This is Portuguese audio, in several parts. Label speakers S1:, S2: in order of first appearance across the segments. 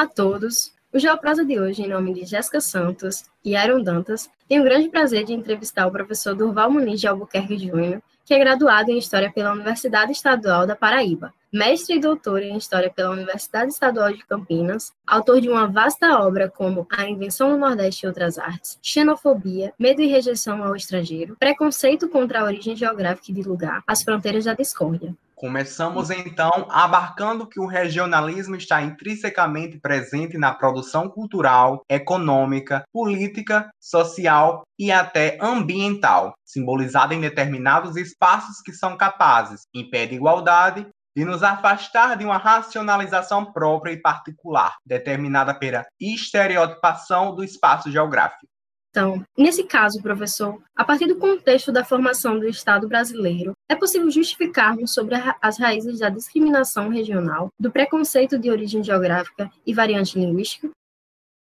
S1: Olá a todos. O Geoprosa de hoje, em nome de Jéssica Santos e Aaron Dantas, tem o grande prazer de entrevistar o professor Durval Muniz de Albuquerque Júnior, que é graduado em História pela Universidade Estadual da Paraíba, mestre e doutor em História pela Universidade Estadual de Campinas, autor de uma vasta obra como A Invenção do Nordeste e Outras Artes, Xenofobia, Medo e Rejeição ao Estrangeiro, Preconceito contra a Origem Geográfica de Lugar, As Fronteiras da Discórdia,
S2: Começamos então abarcando que o regionalismo está intrinsecamente presente na produção cultural, econômica, política, social e até ambiental, simbolizada em determinados espaços que são capazes, em pé de igualdade, de nos afastar de uma racionalização própria e particular, determinada pela estereotipação do espaço geográfico.
S1: Então, nesse caso, professor, a partir do contexto da formação do Estado brasileiro, é possível justificarmos sobre as raízes da discriminação regional, do preconceito de origem geográfica e variante linguística?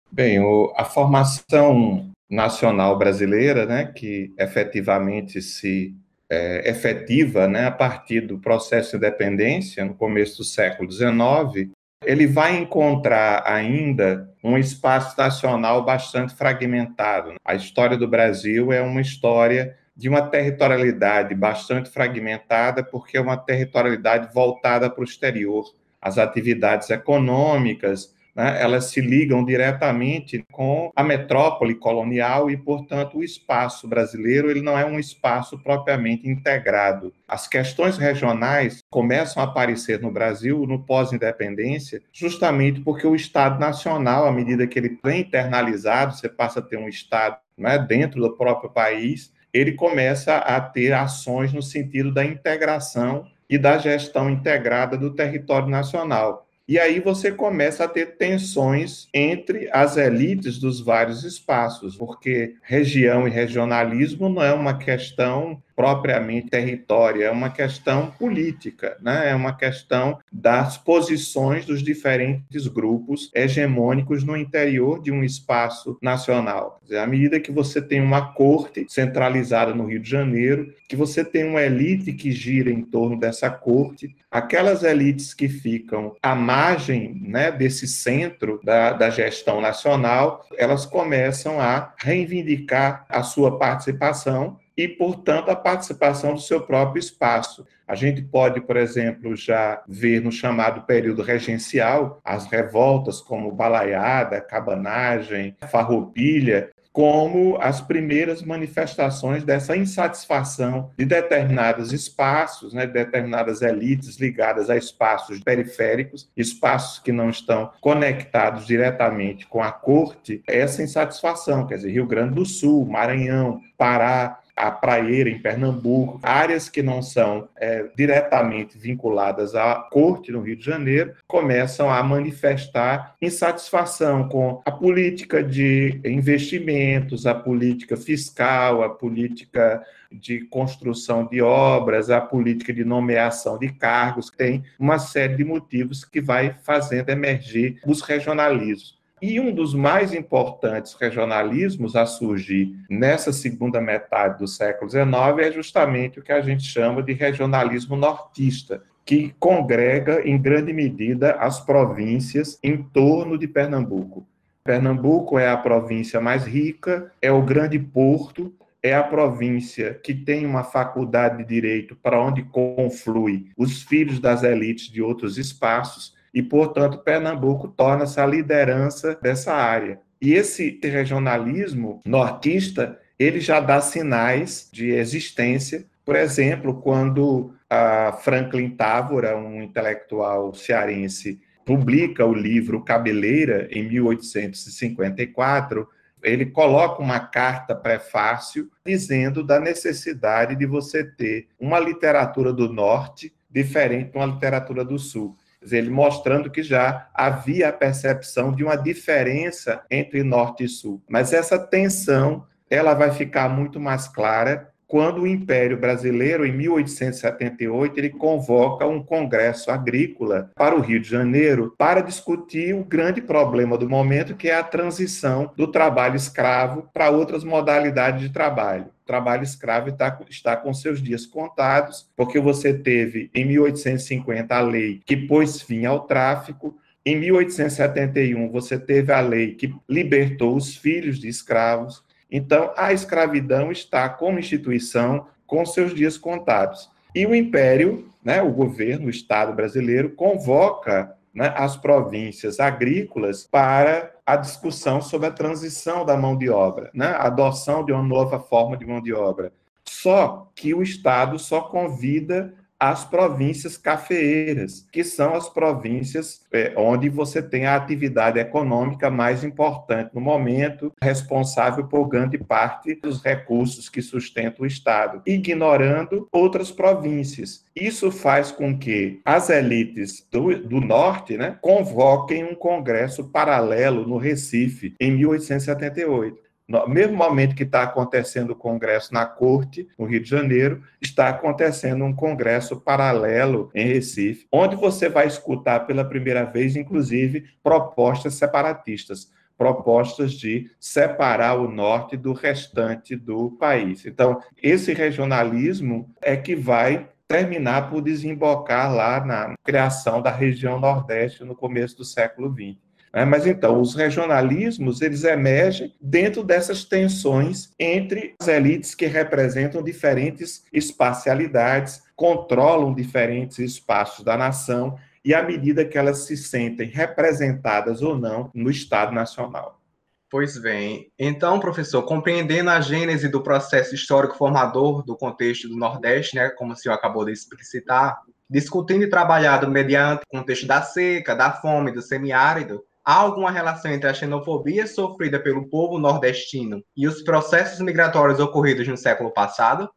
S3: Bem, a formação nacional brasileira, né, que efetivamente se é, efetiva né, a partir do processo de independência, no começo do século XIX, ele vai encontrar ainda um espaço nacional bastante fragmentado. A história do Brasil é uma história de uma territorialidade bastante fragmentada, porque é uma territorialidade voltada para o exterior. As atividades econômicas, né, elas se ligam diretamente com a metrópole colonial e, portanto, o espaço brasileiro ele não é um espaço propriamente integrado. As questões regionais começam a aparecer no Brasil no pós-independência, justamente porque o Estado Nacional, à medida que ele vem internalizado, você passa a ter um Estado né, dentro do próprio país, ele começa a ter ações no sentido da integração e da gestão integrada do território nacional. E aí você começa a ter tensões entre as elites dos vários espaços, porque região e regionalismo não é uma questão propriamente território, é uma questão política, né? é uma questão das posições dos diferentes grupos hegemônicos no interior de um espaço nacional. Dizer, à medida que você tem uma corte centralizada no Rio de Janeiro, que você tem uma elite que gira em torno dessa corte, aquelas elites que ficam à margem né, desse centro da, da gestão nacional, elas começam a reivindicar a sua participação e, portanto, a participação do seu próprio espaço. A gente pode, por exemplo, já ver no chamado período regencial as revoltas como balaiada, cabanagem, farroupilha, como as primeiras manifestações dessa insatisfação de determinados espaços, né, determinadas elites ligadas a espaços periféricos, espaços que não estão conectados diretamente com a corte, essa insatisfação, quer dizer, Rio Grande do Sul, Maranhão, Pará, a Praieira, em Pernambuco, áreas que não são é, diretamente vinculadas à corte no Rio de Janeiro, começam a manifestar insatisfação com a política de investimentos, a política fiscal, a política de construção de obras, a política de nomeação de cargos, tem uma série de motivos que vai fazendo emergir os regionalismos. E um dos mais importantes regionalismos a surgir nessa segunda metade do século XIX é justamente o que a gente chama de regionalismo nortista, que congrega em grande medida as províncias em torno de Pernambuco. Pernambuco é a província mais rica, é o grande porto, é a província que tem uma faculdade de direito para onde conflui os filhos das elites de outros espaços e, portanto, Pernambuco torna-se a liderança dessa área. E esse regionalismo nortista, ele já dá sinais de existência, por exemplo, quando a Franklin Távora, um intelectual cearense, publica o livro Cabeleira em 1854, ele coloca uma carta prefácio dizendo da necessidade de você ter uma literatura do norte diferente de uma literatura do sul ele mostrando que já havia a percepção de uma diferença entre norte e sul. Mas essa tensão, ela vai ficar muito mais clara quando o Império Brasileiro, em 1878, ele convoca um congresso agrícola para o Rio de Janeiro para discutir o grande problema do momento, que é a transição do trabalho escravo para outras modalidades de trabalho trabalho escravo está, está com seus dias contados, porque você teve em 1850 a lei que pôs fim ao tráfico, Em 1871, você teve a lei que libertou os filhos de escravos. Então, a escravidão está como instituição com seus dias contados. E o Império, né, o governo, o Estado brasileiro, convoca né, as províncias agrícolas para a discussão sobre a transição da mão de obra, né, a adoção de uma nova forma de mão de obra. Só que o Estado só convida as províncias cafeeiras, que são as províncias é, onde você tem a atividade econômica mais importante no momento, responsável por grande parte dos recursos que sustentam o Estado, ignorando outras províncias. Isso faz com que as elites do, do norte né, convoquem um congresso paralelo no Recife, em 1878. No mesmo momento que está acontecendo o congresso na corte, no Rio de Janeiro, está acontecendo um congresso paralelo em Recife, onde você vai escutar pela primeira vez, inclusive, propostas separatistas, propostas de separar o norte do restante do país. Então, esse regionalismo é que vai terminar por desembocar lá na criação da região Nordeste no começo do século XX. Né? Mas então, os regionalismos, eles emergem dentro dessas tensões entre as elites que representam diferentes espacialidades, controlam diferentes espaços da nação e à medida que elas se sentem representadas ou não no Estado Nacional.
S2: Pois bem. Então, professor, compreendendo a gênese do processo histórico formador do contexto do Nordeste, né, como o senhor acabou de explicitar, discutindo e trabalhado mediante o contexto da seca, da fome, do semiárido, Há alguma relação entre a xenofobia sofrida pelo povo nordestino e os processos migratórios ocorridos no século passado?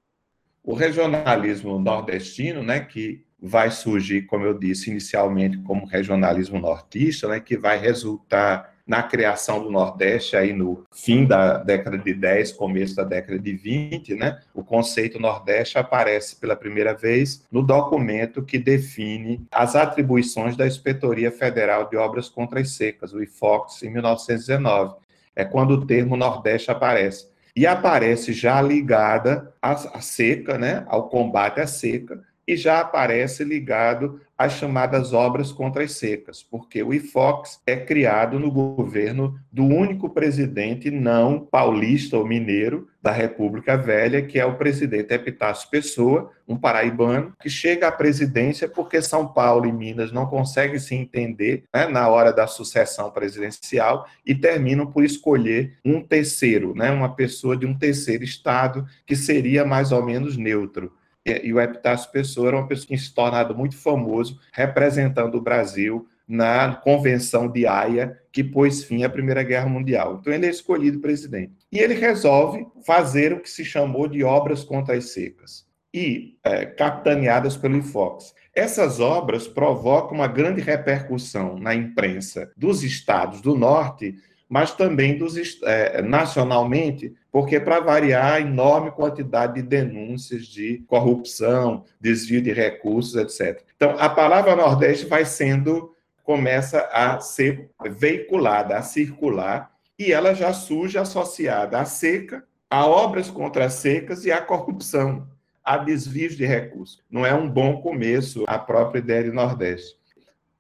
S3: O regionalismo nordestino, né, que vai surgir, como eu disse inicialmente, como regionalismo nortista, né, que vai resultar na criação do Nordeste, aí no fim da década de 10, começo da década de 20, né, o conceito Nordeste aparece pela primeira vez no documento que define as atribuições da Inspetoria Federal de Obras contra as Secas, o IFOX, em 1919. É quando o termo Nordeste aparece. E aparece já ligada à, seca, né, ao combate à seca, e já aparece ligado às chamadas obras contra as secas, porque o IFOX é criado no governo do único presidente não paulista ou mineiro da República Velha, que é o presidente Epitácio Pessoa, um paraibano, que chega à presidência porque São Paulo e Minas não conseguem se entender né, na hora da sucessão presidencial e terminam por escolher um terceiro, né, uma pessoa de um terceiro estado que seria mais ou menos neutro e o Epitácio Pessoa era uma pessoa que se tornado muito famoso, representando o Brasil na Convenção de Haia, que pôs fim à Primeira Guerra Mundial. Então, ele é escolhido presidente. E ele resolve fazer o que se chamou de obras contra as secas, e é, capitaneadas pelo IFOX. Essas obras provocam uma grande repercussão na imprensa dos estados do norte, mas também dos, é, nacionalmente, porque, para variar, a enorme quantidade de denúncias de corrupção, desvio de recursos, etc. Então, a palavra Nordeste vai sendo, começa a ser veiculada, a circular, e ela já surge associada à seca, a obras contra as secas e à corrupção, a desvios de recursos. Não é um bom começo a própria ideia de Nordeste.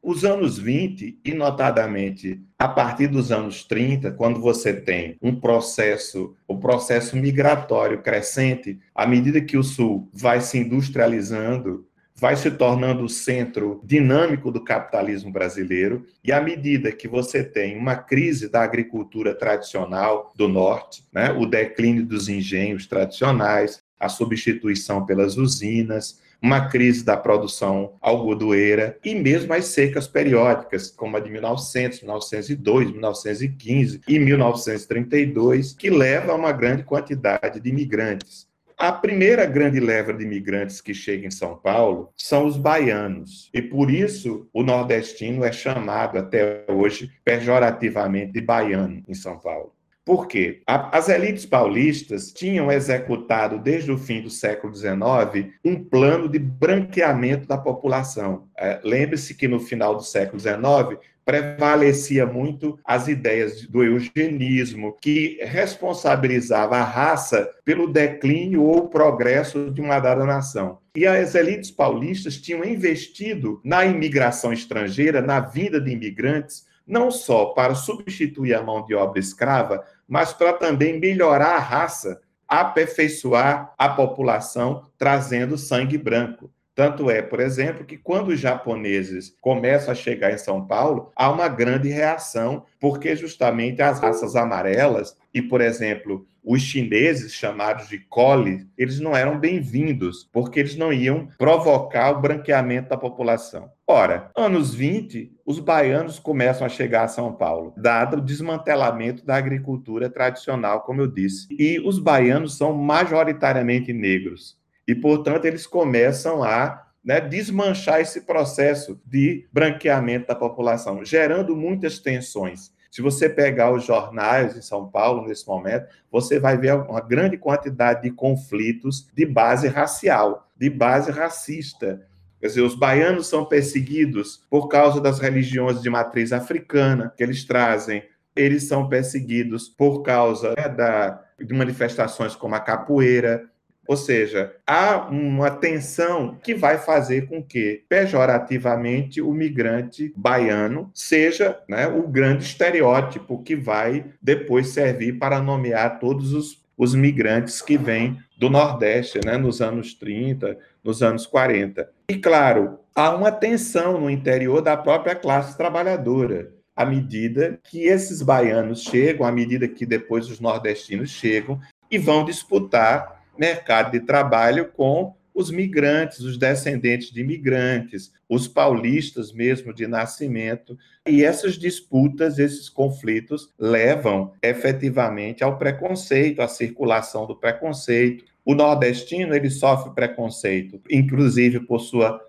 S3: Os anos 20, e notadamente a partir dos anos 30, quando você tem um processo, o um processo migratório crescente, à medida que o Sul vai se industrializando, vai se tornando o centro dinâmico do capitalismo brasileiro, e à medida que você tem uma crise da agricultura tradicional do Norte, né, o declínio dos engenhos tradicionais, a substituição pelas usinas, uma crise da produção algodoeira e mesmo as secas periódicas, como a de 1900, 1902, 1915 e 1932, que leva a uma grande quantidade de imigrantes. A primeira grande leva de imigrantes que chega em São Paulo são os baianos. E por isso o nordestino é chamado até hoje pejorativamente de baiano em São Paulo Por quê? as elites paulistas tinham executado, desde o fim do século XIX, um plano de branqueamento da população. É, Lembre-se que no final do século XIX, prevalecia muito as ideias do eugenismo, que responsabilizava a raça pelo declínio ou progresso de uma dada nação. E as elites paulistas tinham investido na imigração estrangeira, na vinda de imigrantes, não só para substituir a mão de obra escrava, mas para também melhorar a raça, aperfeiçoar a população, trazendo sangue branco. Tanto é, por exemplo, que quando os japoneses começam a chegar em São Paulo, há uma grande reação, porque justamente as raças amarelas e, por exemplo, os chineses, chamados de cole, eles não eram bem-vindos, porque eles não iam provocar o branqueamento da população. Ora, anos 20, os baianos começam a chegar a São Paulo, dado o desmantelamento da agricultura tradicional, como eu disse. E os baianos são majoritariamente negros e, portanto, eles começam a né, desmanchar esse processo de branqueamento da população, gerando muitas tensões. Se você pegar os jornais em São Paulo nesse momento, você vai ver uma grande quantidade de conflitos de base racial, de base racista. Quer dizer, os baianos são perseguidos por causa das religiões de matriz africana que eles trazem. Eles são perseguidos por causa né, da, de manifestações como a capoeira, ou seja, há uma tensão que vai fazer com que, pejorativamente, o migrante baiano seja né, o grande estereótipo que vai depois servir para nomear todos os, os migrantes que vêm do Nordeste, né, nos anos 30, nos anos 40. E, claro, há uma tensão no interior da própria classe trabalhadora à medida que esses baianos chegam, à medida que depois os nordestinos chegam e vão disputar mercado de trabalho com os migrantes, os descendentes de imigrantes, os paulistas mesmo de nascimento. E essas disputas, esses conflitos levam efetivamente ao preconceito, à circulação do preconceito. O nordestino ele sofre preconceito, inclusive por sua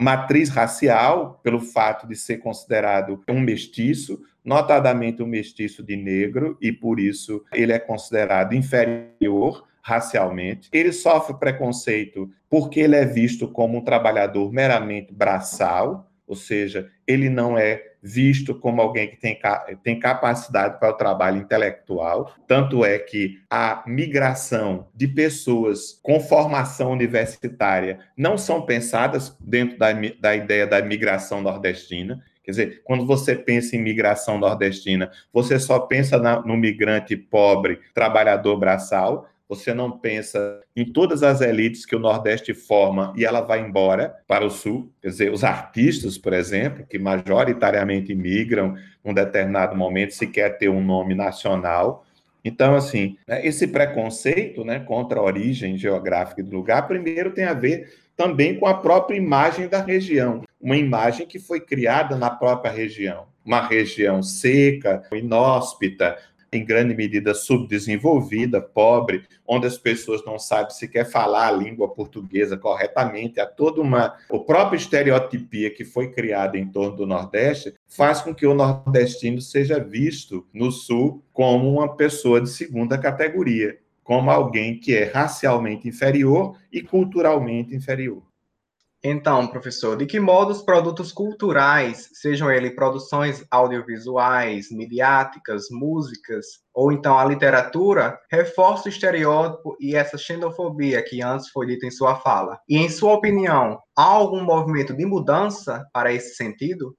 S3: matriz racial, pelo fato de ser considerado um mestiço, notadamente um mestiço de negro, e por isso ele é considerado inferior racialmente. Ele sofre preconceito porque ele é visto como um trabalhador meramente braçal, ou seja, ele não é visto como alguém que tem, tem capacidade para o trabalho intelectual. Tanto é que a migração de pessoas com formação universitária não são pensadas dentro da, da ideia da migração nordestina. Quer dizer, quando você pensa em migração nordestina, você só pensa na, no migrante pobre, trabalhador braçal, você não pensa em todas as elites que o Nordeste forma e ela vai embora para o Sul. Quer dizer, os artistas, por exemplo, que majoritariamente migram num determinado momento, se quer ter um nome nacional. Então, assim, né, esse preconceito né, contra a origem geográfica do lugar, primeiro tem a ver também com a própria imagem da região, uma imagem que foi criada na própria região. Uma região seca, inóspita, em grande medida subdesenvolvida, pobre, onde as pessoas não sabem sequer falar a língua portuguesa corretamente, há toda uma. O próprio estereotipia que foi criada em torno do Nordeste faz com que o nordestino seja visto no Sul como uma pessoa de segunda categoria, como alguém que é racialmente inferior e culturalmente inferior.
S2: Então, professor, de que modo os produtos culturais, sejam eles produções audiovisuais, midiáticas, músicas, ou então a literatura, reforçam o estereótipo e essa xenofobia que antes foi dita em sua fala? E, em sua opinião, há algum movimento de mudança para esse sentido?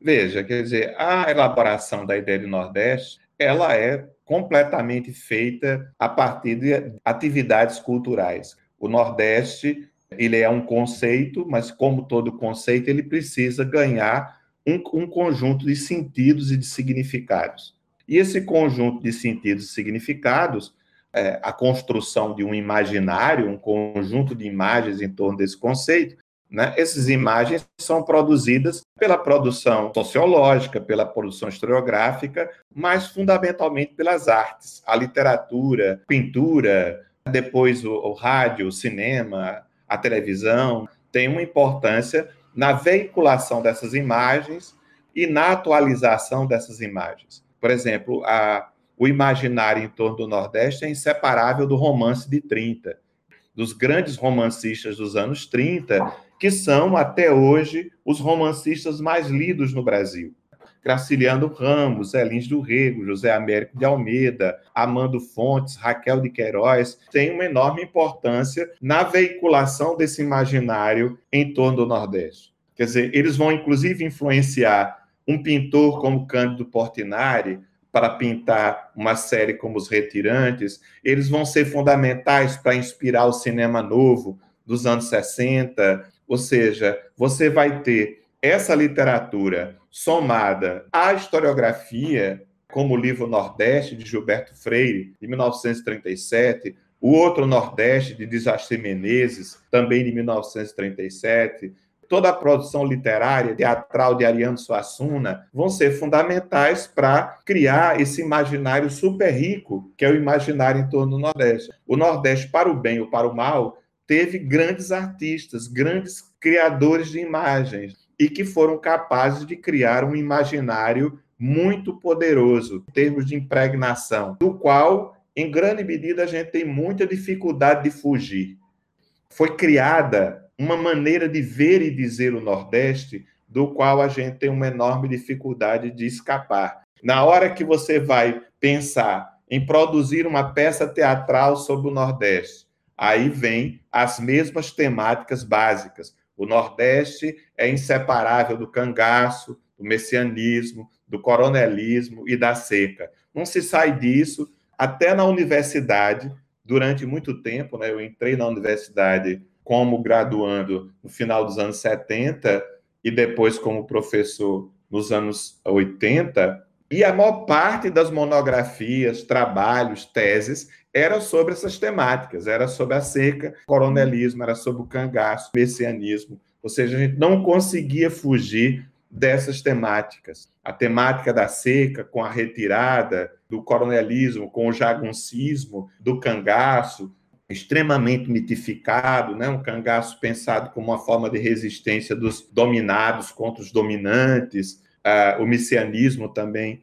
S3: Veja, quer dizer, a elaboração da ideia de Nordeste, ela é completamente feita a partir de atividades culturais. O Nordeste ele é um conceito, mas como todo conceito, ele precisa ganhar um, um, conjunto de sentidos e de significados. E esse conjunto de sentidos e significados, é, a construção de um imaginário, um conjunto de imagens em torno desse conceito, né, essas imagens são produzidas pela produção sociológica, pela produção historiográfica, mas fundamentalmente pelas artes, a literatura, pintura, depois o, o rádio, o cinema, a televisão, tem uma importância na veiculação dessas imagens e na atualização dessas imagens. Por exemplo, a, o imaginário em torno do Nordeste é inseparável do romance de 30, dos grandes romancistas dos anos 30, que são, até hoje, os romancistas mais lidos no Brasil. Graciliano Ramos, Elins do Rego, José Américo de Almeida, Amando Fontes, Raquel de Queiroz, têm uma enorme importância na veiculação desse imaginário em torno do Nordeste. Quer dizer, eles vão inclusive influenciar um pintor como Cândido Portinari para pintar uma série como Os Retirantes, eles vão ser fundamentais para inspirar o cinema novo dos anos 60, ou seja, você vai ter essa literatura somada à historiografia, como o livro Nordeste, de Gilberto Freire, de 1937, o outro Nordeste, de Desastre Menezes, também de 1937, toda a produção literária, teatral de Ariano Suassuna, vão ser fundamentais para criar esse imaginário super rico, que é o imaginário em torno do Nordeste. O Nordeste, para o bem ou para o mal, teve grandes artistas, grandes criadores de imagens, e que foram capazes de criar um imaginário muito poderoso em termos de impregnação, do qual, em grande medida, a gente tem muita dificuldade de fugir. Foi criada uma maneira de ver e dizer o Nordeste, do qual a gente tem uma enorme dificuldade de escapar. Na hora que você vai pensar em produzir uma peça teatral sobre o Nordeste, aí vem as mesmas temáticas básicas. O Nordeste é inseparável do cangaço, do messianismo, do coronelismo e da seca. Não se sai disso até na universidade, durante muito tempo, né? Eu entrei na universidade como graduando no final dos anos 70 e depois como professor nos anos 80, e a maior parte das monografias, trabalhos, teses era sobre essas temáticas, era sobre a seca, coronelismo, era sobre o cangaço, messianismo, ou seja, a gente não conseguia fugir dessas temáticas. A temática da seca, com a retirada do coronelismo, com o jaguncismo, do cangaço, extremamente mitificado, né? um cangaço pensado como uma forma de resistência dos dominados contra os dominantes, uh, o messianismo também.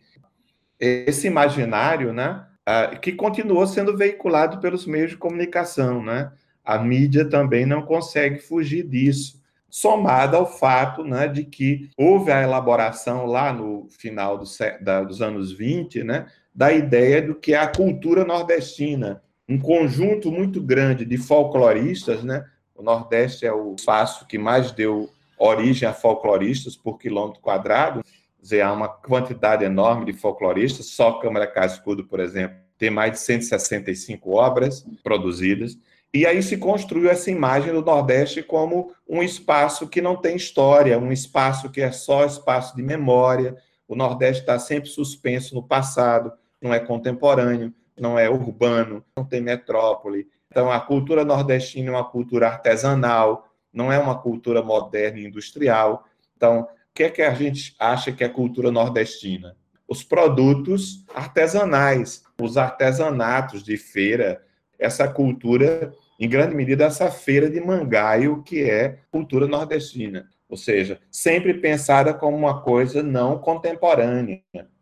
S3: Esse imaginário, né? Uh, que continuou sendo veiculado pelos meios de comunicação. Né? A mídia também não consegue fugir disso, somado ao fato né, de que houve a elaboração lá no final do, da, dos anos 20 né, da ideia do que é a cultura nordestina, um conjunto muito grande de folcloristas, né? O Nordeste é o espaço que mais deu origem a folcloristas por quilômetro quadrado. Dizer, há uma quantidade enorme de folcloristas. Só Câmara Cascudo, por exemplo, tem mais de 165 obras produzidas. E aí se construiu essa imagem do Nordeste como um espaço que não tem história, um espaço que é só espaço de memória. O Nordeste está sempre suspenso no passado, não é contemporâneo não é urbano, não tem metrópole. Então, a cultura nordestina é uma cultura artesanal, não é uma cultura moderna e industrial. Então, que é que a gente acha que é cultura nordestina? Os produtos artesanais, os artesanatos de feira, essa cultura, em grande medida, essa feira de mangaio, que é cultura nordestina. Ou seja, sempre pensada como uma coisa não contemporânea,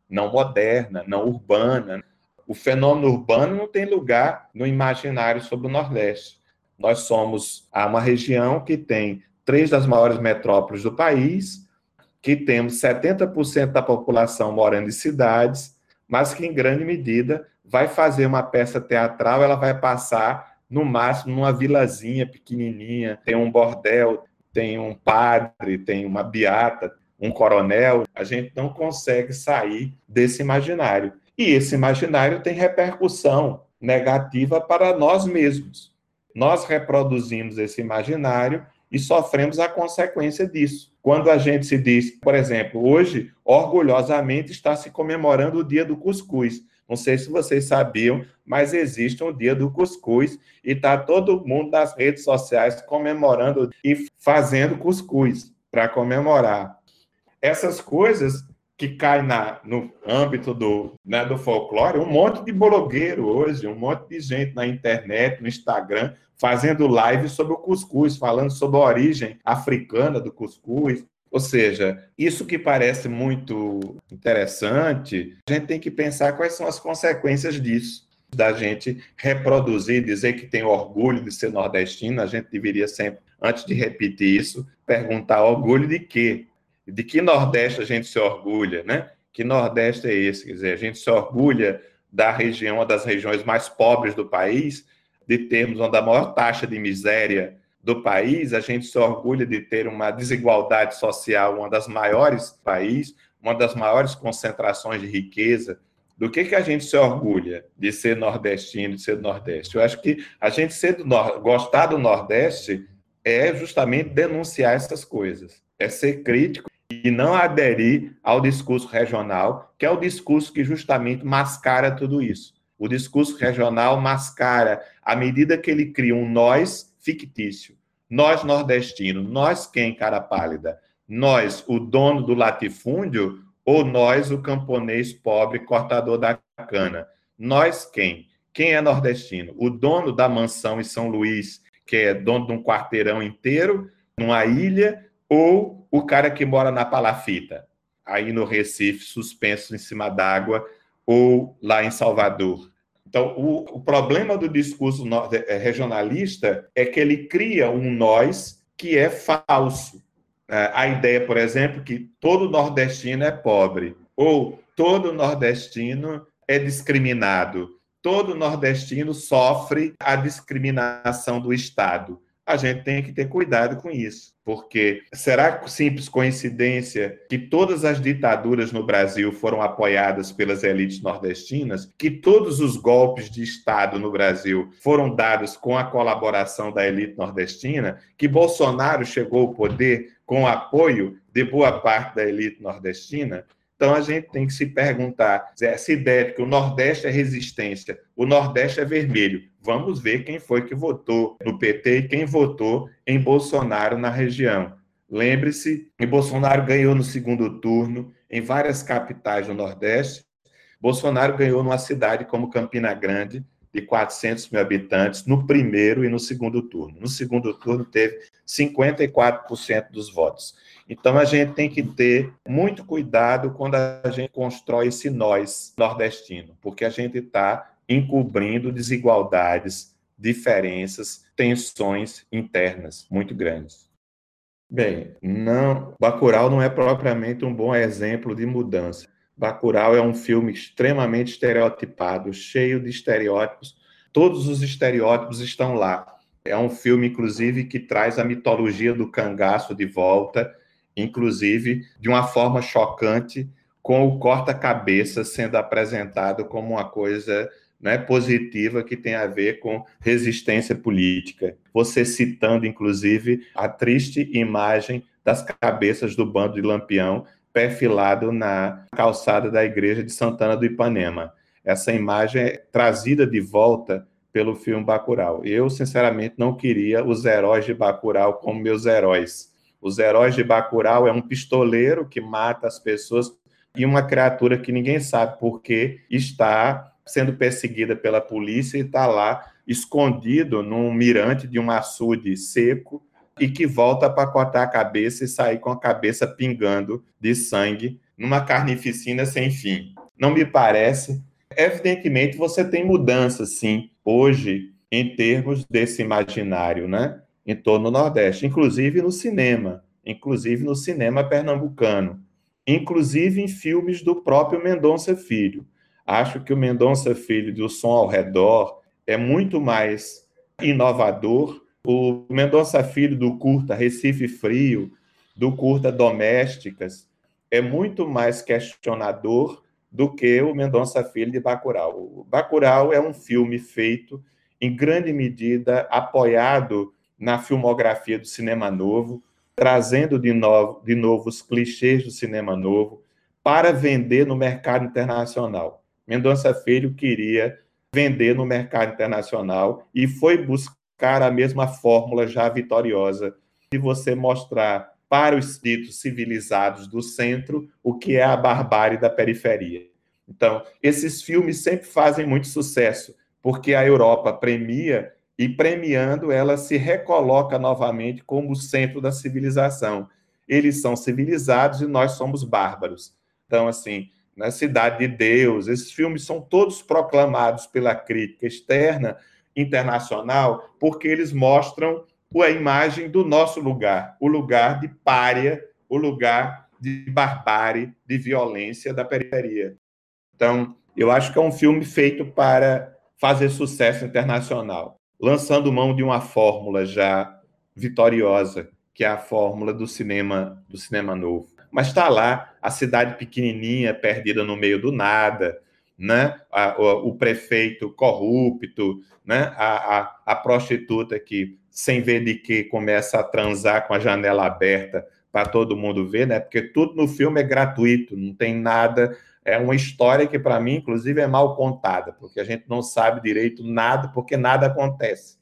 S3: não moderna, não urbana o fenômeno urbano não tem lugar no imaginário sobre o Nordeste. Nós somos uma região que tem três das maiores metrópoles do país, que temos 70% da população morando em cidades, mas que, em grande medida, vai fazer uma peça teatral, ela vai passar, no máximo, numa vilazinha pequenininha, tem um bordel, tem um padre, tem uma beata, um coronel. A gente não consegue sair desse imaginário. E esse imaginário tem repercussão negativa para nós mesmos. Nós reproduzimos esse imaginário e sofremos a consequência disso. Quando a gente se diz, por exemplo, hoje, orgulhosamente está se comemorando o dia do cuscuz. Não sei se vocês sabiam, mas existe um dia do cuscuz e está todo mundo nas redes sociais comemorando e fazendo cuscuz para comemorar. Essas coisas que cai na, no âmbito do, né, do folclore, um monte de blogueiro hoje, um monte de gente na internet, no Instagram, fazendo live sobre o cuscuz, falando sobre a origem africana do cuscuz, Ou seja, isso que parece muito interessante, a gente tem que pensar quais são as consequências disso. Da gente reproduzir, dizer que tem orgulho de ser nordestino, a gente deveria sempre, antes de repetir isso, perguntar orgulho de quê? De que Nordeste a gente se orgulha, né? Que Nordeste é esse? Quer dizer, a gente se orgulha da região, uma das regiões mais pobres do país, de termos uma da maior taxa de miséria do país, a gente se orgulha de ter uma desigualdade social, uma das maiores do país, uma das maiores concentrações de riqueza. Do que, que a gente se orgulha de ser nordestino, de ser do Nordeste? Eu acho que a gente ser do gostar do Nordeste é justamente denunciar essas coisas, é ser crítico e não aderir ao discurso regional, que é o discurso que justamente mascara tudo isso. O discurso regional mascara à medida que ele cria um nós fictício. Nós nordestinos, nós quem, cara pálida? Nós, o dono do latifúndio, ou nós, o camponês pobre cortador da cana? Nós quem? Quem é nordestino? O dono da mansão em São Luís, que é dono de um quarteirão inteiro, numa ilha, ou o cara que mora na Palafita, aí no Recife, suspenso em cima d'água, ou lá em Salvador. Então, o, o problema do discurso é, regionalista é que ele cria um nós que é falso. É, a ideia, por exemplo, que todo nordestino é pobre, ou todo nordestino é discriminado, todo nordestino sofre a discriminação do Estado a gente tem que ter cuidado com isso, porque será simples coincidência que todas as ditaduras no Brasil foram apoiadas pelas elites nordestinas, que todos os golpes de Estado no Brasil foram dados com a colaboração da elite nordestina, que Bolsonaro chegou ao poder com o apoio de boa parte da elite nordestina? Então a gente tem que se perguntar: essa ideia de que o Nordeste é resistência, o Nordeste é vermelho. Vamos ver quem foi que votou no PT e quem votou em Bolsonaro na região. Lembre-se que Bolsonaro ganhou no segundo turno em várias capitais do Nordeste. Bolsonaro ganhou numa cidade como Campina Grande, de 400 mil habitantes, no primeiro e no segundo turno. No segundo turno, teve 54% dos votos. Então a gente tem que ter muito cuidado quando a gente constrói esse nós nordestino, porque a gente está encobrindo desigualdades, diferenças, tensões internas muito grandes. Bem, não, Bacurau não é propriamente um bom exemplo de mudança. Bacurau é um filme extremamente estereotipado, cheio de estereótipos. Todos os estereótipos estão lá. É um filme, inclusive, que traz a mitologia do cangaço de volta, inclusive de uma forma chocante, com o corta-cabeça sendo apresentado como uma coisa né, positiva que tem a ver com resistência política. Você citando, inclusive, a triste imagem das cabeças do bando de Lampião perfilado na calçada da igreja de Santana do Ipanema. Essa imagem é trazida de volta pelo filme Bacurau. Eu, sinceramente, não queria os heróis de Bacurau como meus heróis. Os heróis de Bacurau é um pistoleiro que mata as pessoas e uma criatura que ninguém sabe por que está sendo perseguida pela polícia e está lá escondido num mirante de um açude seco e que volta para cortar a cabeça e sair com a cabeça pingando de sangue numa carnificina sem fim. Não me parece. Evidentemente, você tem mudanças, sim, hoje, em termos desse imaginário, né? em torno do Nordeste, inclusive no cinema, inclusive no cinema pernambucano, inclusive em filmes do próprio Mendonça Filho. Acho que o Mendonça Filho do Som ao Redor é muito mais inovador. O Mendonça Filho do curta Recife Frio, do curta Domésticas, é muito mais questionador do que o Mendonça Filho de Bacurau. O Bacurau é um filme feito em grande medida apoiado na filmografia do cinema novo, trazendo de novo, de novo os clichês do cinema novo para vender no mercado internacional. Mendonça Filho queria vender no mercado internacional e foi buscar a mesma fórmula já vitoriosa de você mostrar para os ditos civilizados do centro o que é a barbárie da periferia. Então, esses filmes sempre fazem muito sucesso, porque a Europa premia e premiando, ela se recoloca novamente como o centro da civilização. eles são civilizados e nós somos bárbaros. Então, assim, na Cidade de Deus, esses filmes são todos proclamados pela crítica externa, internacional, porque eles mostram a imagem do nosso lugar, o lugar de párea, o lugar de barbárie, de violência da periferia. Então, eu acho que é um filme feito para fazer sucesso internacional, lançando mão de uma fórmula já vitoriosa, que é a fórmula do cinema do cinema novo. Mas está lá a cidade pequenininha, perdida no meio do nada, né? A, o, o, prefeito corrupto, né? A, a, a, prostituta que, sem ver de que, começa a transar com a janela aberta para todo mundo ver, né? Porque tudo no filme é gratuito, não tem nada. É uma história que, para mim, inclusive, é mal contada, porque a gente não sabe direito nada, porque nada acontece.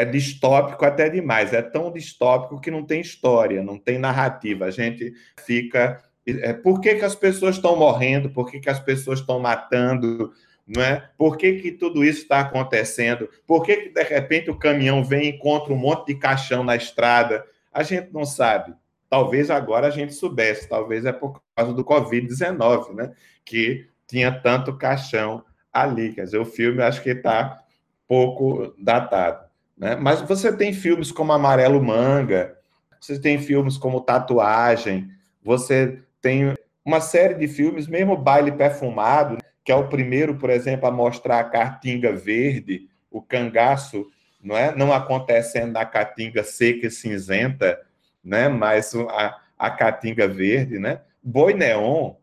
S3: É distópico até demais, é tão distópico que não tem história, não tem narrativa. A gente fica é, por que, que as pessoas estão morrendo? Por que, que as pessoas estão matando? Não é? Por que, que tudo isso está acontecendo? Por que, que, de repente, o caminhão vem e encontra um monte de caixão na estrada? A gente não sabe. Talvez agora a gente soubesse, talvez é por causa do Covid-19, né? Que tinha tanto caixão ali. Quer dizer, o filme acho que está pouco datado. Né? Mas você tem filmes como Amarelo Manga, você tem filmes como Tatuagem, você tem uma série de filmes, mesmo Baile Perfumado, que é o primeiro, por exemplo, a mostrar a Caatinga verde, o cangaço, não é? Não acontecendo na Caatinga seca e cinzenta, né? Mas a, a Caatinga verde, né? Boi Neon,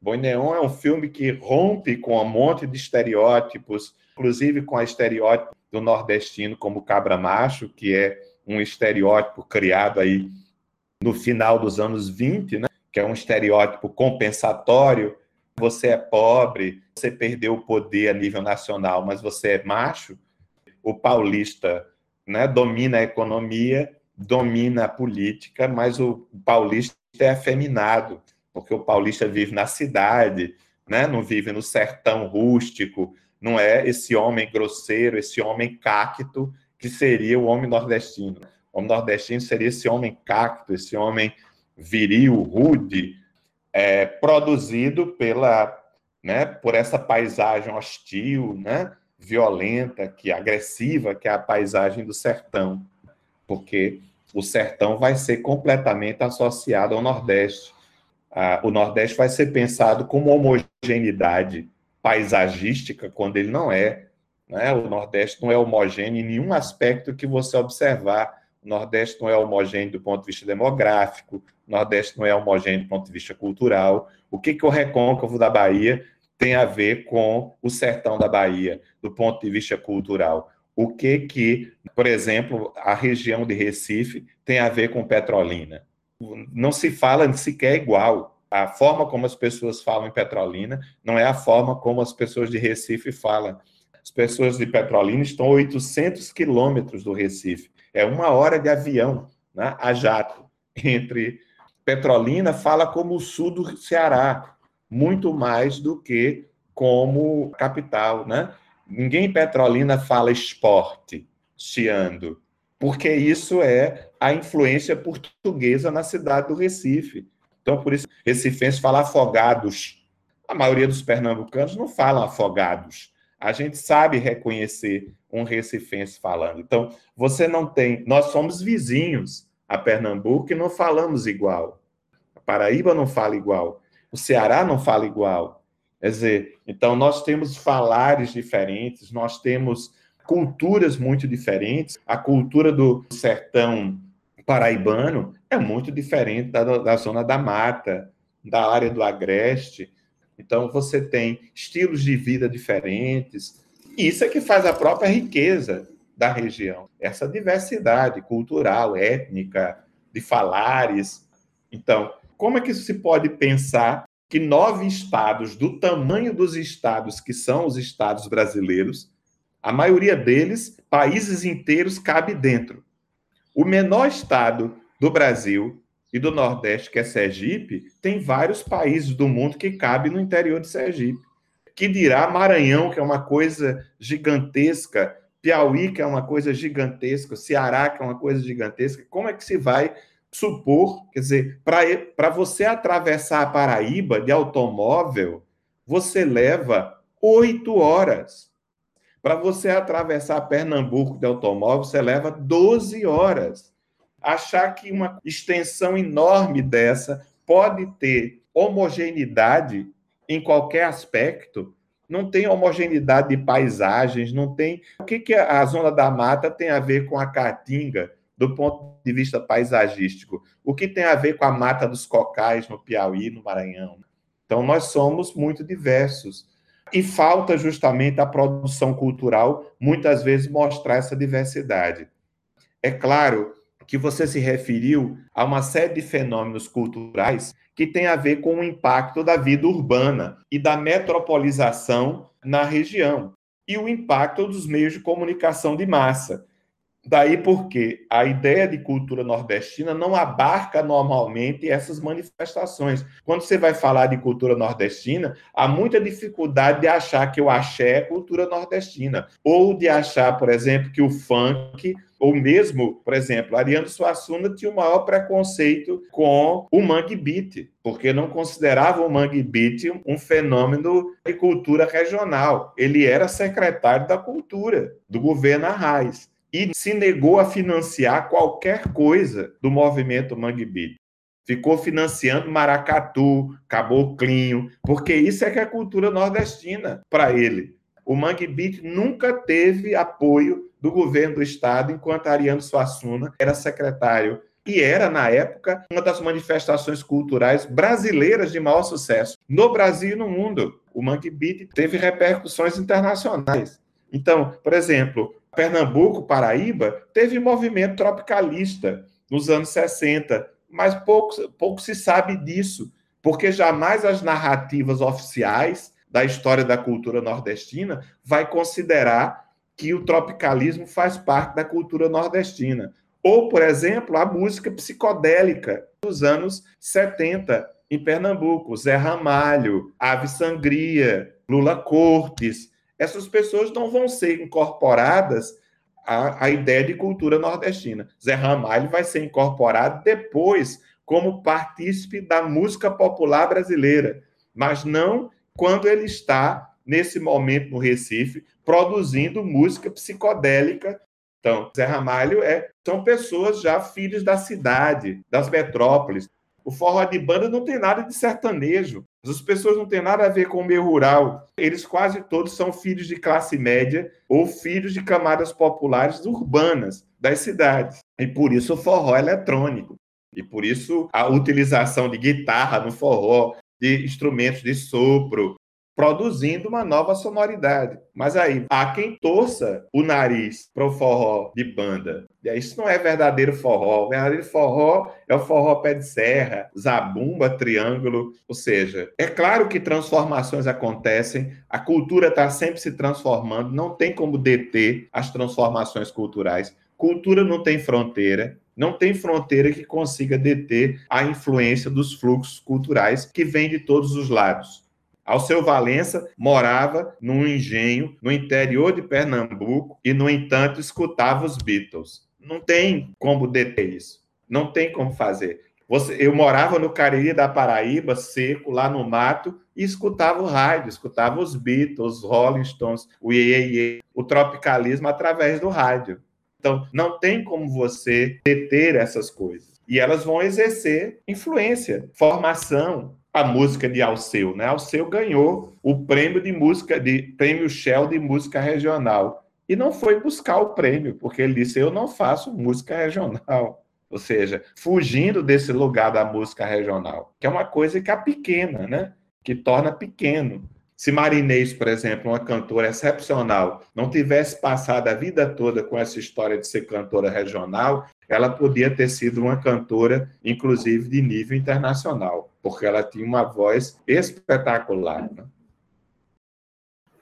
S3: Boi Neon é um filme que rompe com um monte de estereótipos, inclusive com a estereótipo do nordestino como cabra macho, que é um estereótipo criado aí no final dos anos 20, né? que é um estereótipo compensatório. Você é pobre, você perdeu o poder a nível nacional, mas você é macho. O paulista né, domina a economia, domina a política, mas o paulista é afeminado, porque o paulista vive na cidade, né, não vive no sertão rústico, não é esse homem grosseiro, esse homem cacto que seria o homem nordestino. O homem nordestino seria esse homem cacto, esse homem viril, rude, é, produzido pela, né, por essa paisagem hostil, né, violenta, que agressiva, que é a paisagem do sertão, porque o sertão vai ser completamente associado ao Nordeste. Ah, o Nordeste vai ser pensado como homogeneidade paisagística, quando ele não é. Né? O Nordeste não é homogêneo em nenhum aspecto que você observar o Nordeste não é homogêneo do ponto de vista demográfico, o Nordeste não é homogêneo do ponto de vista cultural. O que, que o recôncavo da Bahia tem a ver com o sertão da Bahia, do ponto de vista cultural? O que que, por exemplo, a região de Recife tem a ver com Petrolina? Não se fala sequer igual. A forma como as pessoas falam em Petrolina não é a forma como as pessoas de Recife falam. As pessoas de Petrolina estão a 800 quilômetros do Recife. É uma hora de avião né, a jato entre Petrolina, fala como o sul do Ceará, muito mais do que como capital. Né? Ninguém em Petrolina fala esporte, chiando, porque isso é a influência portuguesa na cidade do Recife. Então, por isso, recifenses fala afogados. A maioria dos pernambucanos não falam afogados a gente sabe reconhecer um recifense falando. Então, você não tem. Nós somos vizinhos a Pernambuco e não falamos igual. A Paraíba não fala igual. O Ceará não fala igual. Quer dizer, então nós temos falares diferentes, nós temos culturas muito diferentes. A cultura do sertão paraibano é muito diferente da, da zona da mata, da área do agreste. Então, você tem estilos de vida diferentes. E isso é que faz a própria riqueza da região. Essa diversidade cultural, étnica, de falares. Então, como é que se pode pensar que nove estados, do tamanho dos estados que são os estados brasileiros, a maioria deles, países inteiros, cabe dentro. O menor estado do Brasil e do Nordeste, que é Sergipe, tem vários países do mundo que cabem no interior de Sergipe. Que dirá Maranhão, que é uma coisa gigantesca, Piauí, que é uma coisa gigantesca, Ceará, que é uma coisa gigantesca. Como é que se vai supor, quer dizer, para você atravessar a Paraíba de automóvel, você leva oito horas. Para você atravessar Pernambuco de automóvel, você leva 12 horas. Achar que uma extensão enorme dessa pode ter homogeneidade em qualquer aspecto, não tem homogeneidade de paisagens, não tem. O que, que a zona da mata tem a ver com a caatinga, do ponto de vista paisagístico? O que tem a ver com a mata dos cocais no Piauí, no Maranhão? Então, nós somos muito diversos. E falta justamente a produção cultural, muitas vezes, mostrar essa diversidade. É claro que você se referiu a uma série de fenômenos culturais que tem a ver com o impacto da vida urbana e da metropolização na região, e o impacto dos meios de comunicação de massa. Daí porque a ideia de cultura nordestina não abarca normalmente essas manifestações. Quando você vai falar de cultura nordestina, há muita dificuldade de achar que o axé é cultura nordestina, ou de achar, por exemplo, que o funk ou mesmo, por exemplo, Ariano Suassuna tinha o maior preconceito com o mangue beat, porque não considerava o mangue beat um fenômeno de cultura regional. Ele era secretário da cultura do governo Arraes e se negou a financiar qualquer coisa do movimento Mangue Beat. Ficou financiando maracatu, caboclinho, porque isso é que é cultura nordestina para ele. O Mangue Beat nunca teve apoio do governo do estado, enquanto Ariano Suassuna era secretário e era, na época, uma das manifestações culturais brasileiras de maior sucesso no Brasil e no mundo. O Mangue Beat teve repercussões internacionais. Então, por exemplo, Pernambuco, Paraíba, teve movimento tropicalista nos anos 60, mas pouco, pouco se sabe disso, porque jamais as narrativas oficiais da história da cultura nordestina vai considerar que o tropicalismo faz parte da cultura nordestina. Ou, por exemplo, a música psicodélica dos anos 70 em Pernambuco, Zé Ramalho, Ave Sangria, Lula Cortes, essas pessoas não vão ser incorporadas à, à ideia de cultura nordestina. Zé Ramalho vai ser incorporado depois como partícipe da música popular brasileira, mas não quando ele está nesse momento no Recife produzindo música psicodélica. Então, Zé Ramalho é, são pessoas já filhos da cidade, das metrópoles. O forró de banda não tem nada de sertanejo. As pessoas não têm nada a ver com o meio rural. Eles quase todos são filhos de classe média ou filhos de camadas populares urbanas das cidades. E por isso o forró é eletrônico. E por isso a utilização de guitarra no forró, de instrumentos de sopro, produzindo uma nova sonoridade. Mas aí, há quem torça o nariz para o forró de banda. Isso não é verdadeiro forró. O verdadeiro forró é o forró pé de serra, zabumba, triângulo. Ou seja, é claro que transformações acontecem, a cultura está sempre se transformando, não tem como deter as transformações culturais. Cultura não tem fronteira, não tem fronteira que consiga deter a influência dos fluxos culturais que vêm de todos os lados. Alceu Valença morava num engenho no interior de Pernambuco e, no entanto, escutava os Beatles. Não tem como deter isso. Não tem como fazer. Você, eu morava no Cariri da Paraíba, seco, lá no mato, e escutava o rádio, escutava os Beatles, os Rolling Stones, o Iê, o tropicalismo através do rádio. Então, não tem como você deter essas coisas. E elas vão exercer influência, formação, a música de Alceu, né? Alceu ganhou o prêmio de música de prêmio Shell de música regional e não foi buscar o prêmio, porque ele disse: "Eu não faço música regional". Ou seja, fugindo desse lugar da música regional, que é uma coisa que é pequena, né? Que torna pequeno. Se Marinês, por exemplo, uma cantora excepcional, não tivesse passado a vida toda com essa história de ser cantora regional, ela podia ter sido uma cantora, inclusive de nível internacional, porque ela tinha uma voz espetacular. Né?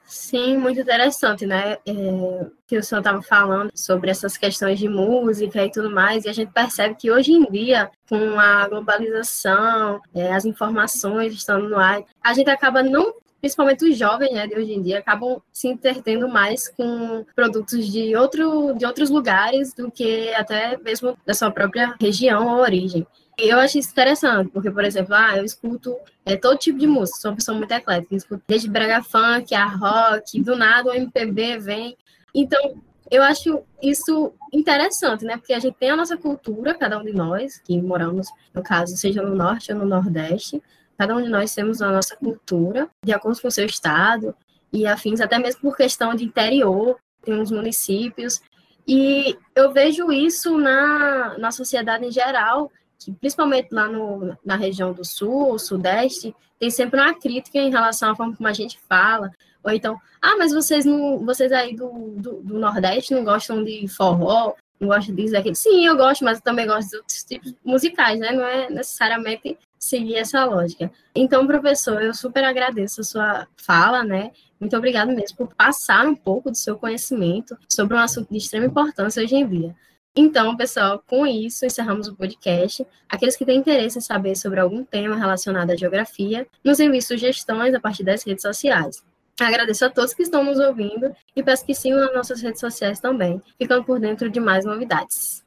S1: Sim, muito interessante, né? É, que o senhor estava falando sobre essas questões de música e tudo mais, e a gente percebe que hoje em dia, com a globalização, é, as informações estando no ar, a gente acaba não principalmente os jovens né, de hoje em dia, acabam se entretendo mais com produtos de, outro, de outros lugares do que até mesmo da sua própria região ou origem. E eu acho isso interessante, porque, por exemplo, ah, eu escuto é, todo tipo de música, sou uma pessoa muito eclética, escuto desde brega funk, a rock, do nada o MPB vem. Então, eu acho isso interessante, né? Porque a gente tem a nossa cultura, cada um de nós, que moramos, no caso, seja no norte ou no nordeste, cada um de nós temos a nossa cultura, de acordo com o seu estado e afins, até mesmo por questão de interior, tem uns municípios. E eu vejo isso na, na sociedade em geral, que principalmente lá no, na região do sul, sudeste, tem sempre uma crítica em relação à forma como a gente fala, ou então, ah, mas vocês não, vocês aí do, do, do Nordeste não gostam de forró, não gostam disso, daquilo. Sim, eu gosto, mas eu também gosto de outros tipos musicais, né? Não é necessariamente seguir essa lógica. Então, professor, eu super agradeço a sua fala, né? Muito obrigado mesmo por passar um pouco do seu conhecimento sobre um assunto de extrema importância hoje em dia. Então, pessoal, com isso encerramos o podcast. Aqueles que têm interesse em saber sobre algum tema relacionado à geografia, nos enviem sugestões a partir das redes sociais. Agradeço a todos que estão nos ouvindo e peço que sigam nas nossas redes sociais também, ficando por dentro de mais novidades.